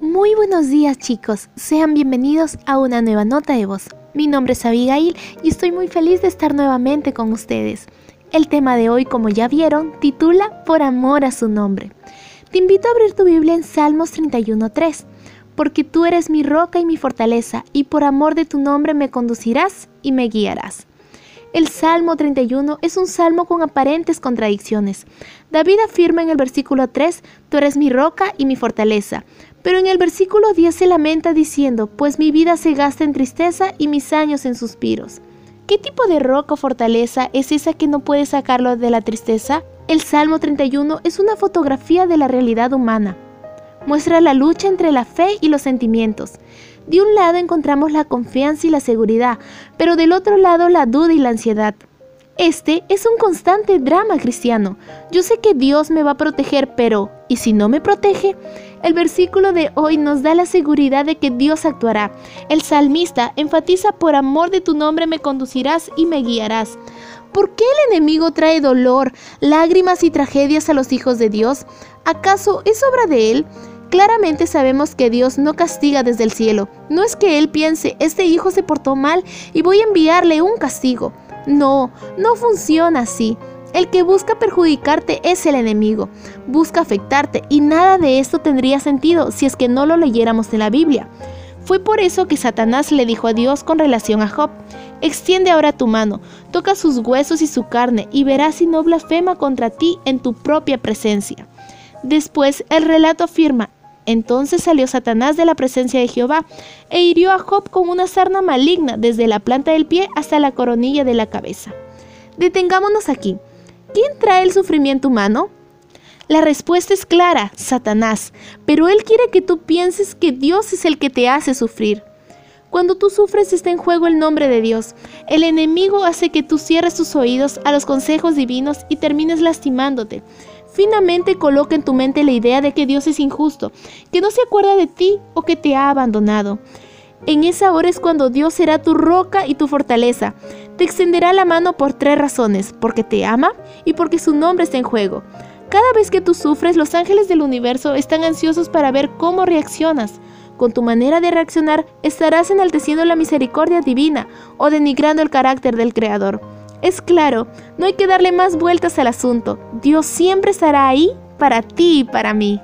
Muy buenos días chicos, sean bienvenidos a una nueva nota de voz. Mi nombre es Abigail y estoy muy feliz de estar nuevamente con ustedes. El tema de hoy, como ya vieron, titula Por amor a su nombre. Te invito a abrir tu Biblia en Salmos 31.3, porque tú eres mi roca y mi fortaleza, y por amor de tu nombre me conducirás y me guiarás. El Salmo 31 es un salmo con aparentes contradicciones. David afirma en el versículo 3, Tú eres mi roca y mi fortaleza. Pero en el versículo 10 se lamenta diciendo, Pues mi vida se gasta en tristeza y mis años en suspiros. ¿Qué tipo de roca o fortaleza es esa que no puede sacarlo de la tristeza? El Salmo 31 es una fotografía de la realidad humana. Muestra la lucha entre la fe y los sentimientos. De un lado encontramos la confianza y la seguridad, pero del otro lado la duda y la ansiedad. Este es un constante drama cristiano. Yo sé que Dios me va a proteger, pero ¿y si no me protege? El versículo de hoy nos da la seguridad de que Dios actuará. El salmista enfatiza por amor de tu nombre me conducirás y me guiarás. ¿Por qué el enemigo trae dolor, lágrimas y tragedias a los hijos de Dios? ¿Acaso es obra de él? Claramente sabemos que Dios no castiga desde el cielo. No es que Él piense, este hijo se portó mal y voy a enviarle un castigo. No, no funciona así. El que busca perjudicarte es el enemigo, busca afectarte y nada de esto tendría sentido si es que no lo leyéramos en la Biblia. Fue por eso que Satanás le dijo a Dios con relación a Job, extiende ahora tu mano, toca sus huesos y su carne y verás si no blasfema contra ti en tu propia presencia. Después el relato afirma, entonces salió Satanás de la presencia de Jehová e hirió a Job con una sarna maligna desde la planta del pie hasta la coronilla de la cabeza. Detengámonos aquí. ¿Quién trae el sufrimiento humano? La respuesta es clara, Satanás, pero él quiere que tú pienses que Dios es el que te hace sufrir. Cuando tú sufres está en juego el nombre de Dios. El enemigo hace que tú cierres tus oídos a los consejos divinos y termines lastimándote. Finalmente coloca en tu mente la idea de que Dios es injusto, que no se acuerda de ti o que te ha abandonado. En esa hora es cuando Dios será tu roca y tu fortaleza. Te extenderá la mano por tres razones, porque te ama y porque su nombre está en juego. Cada vez que tú sufres, los ángeles del universo están ansiosos para ver cómo reaccionas. Con tu manera de reaccionar, estarás enalteciendo la misericordia divina o denigrando el carácter del Creador. Es claro, no hay que darle más vueltas al asunto. Dios siempre estará ahí para ti y para mí.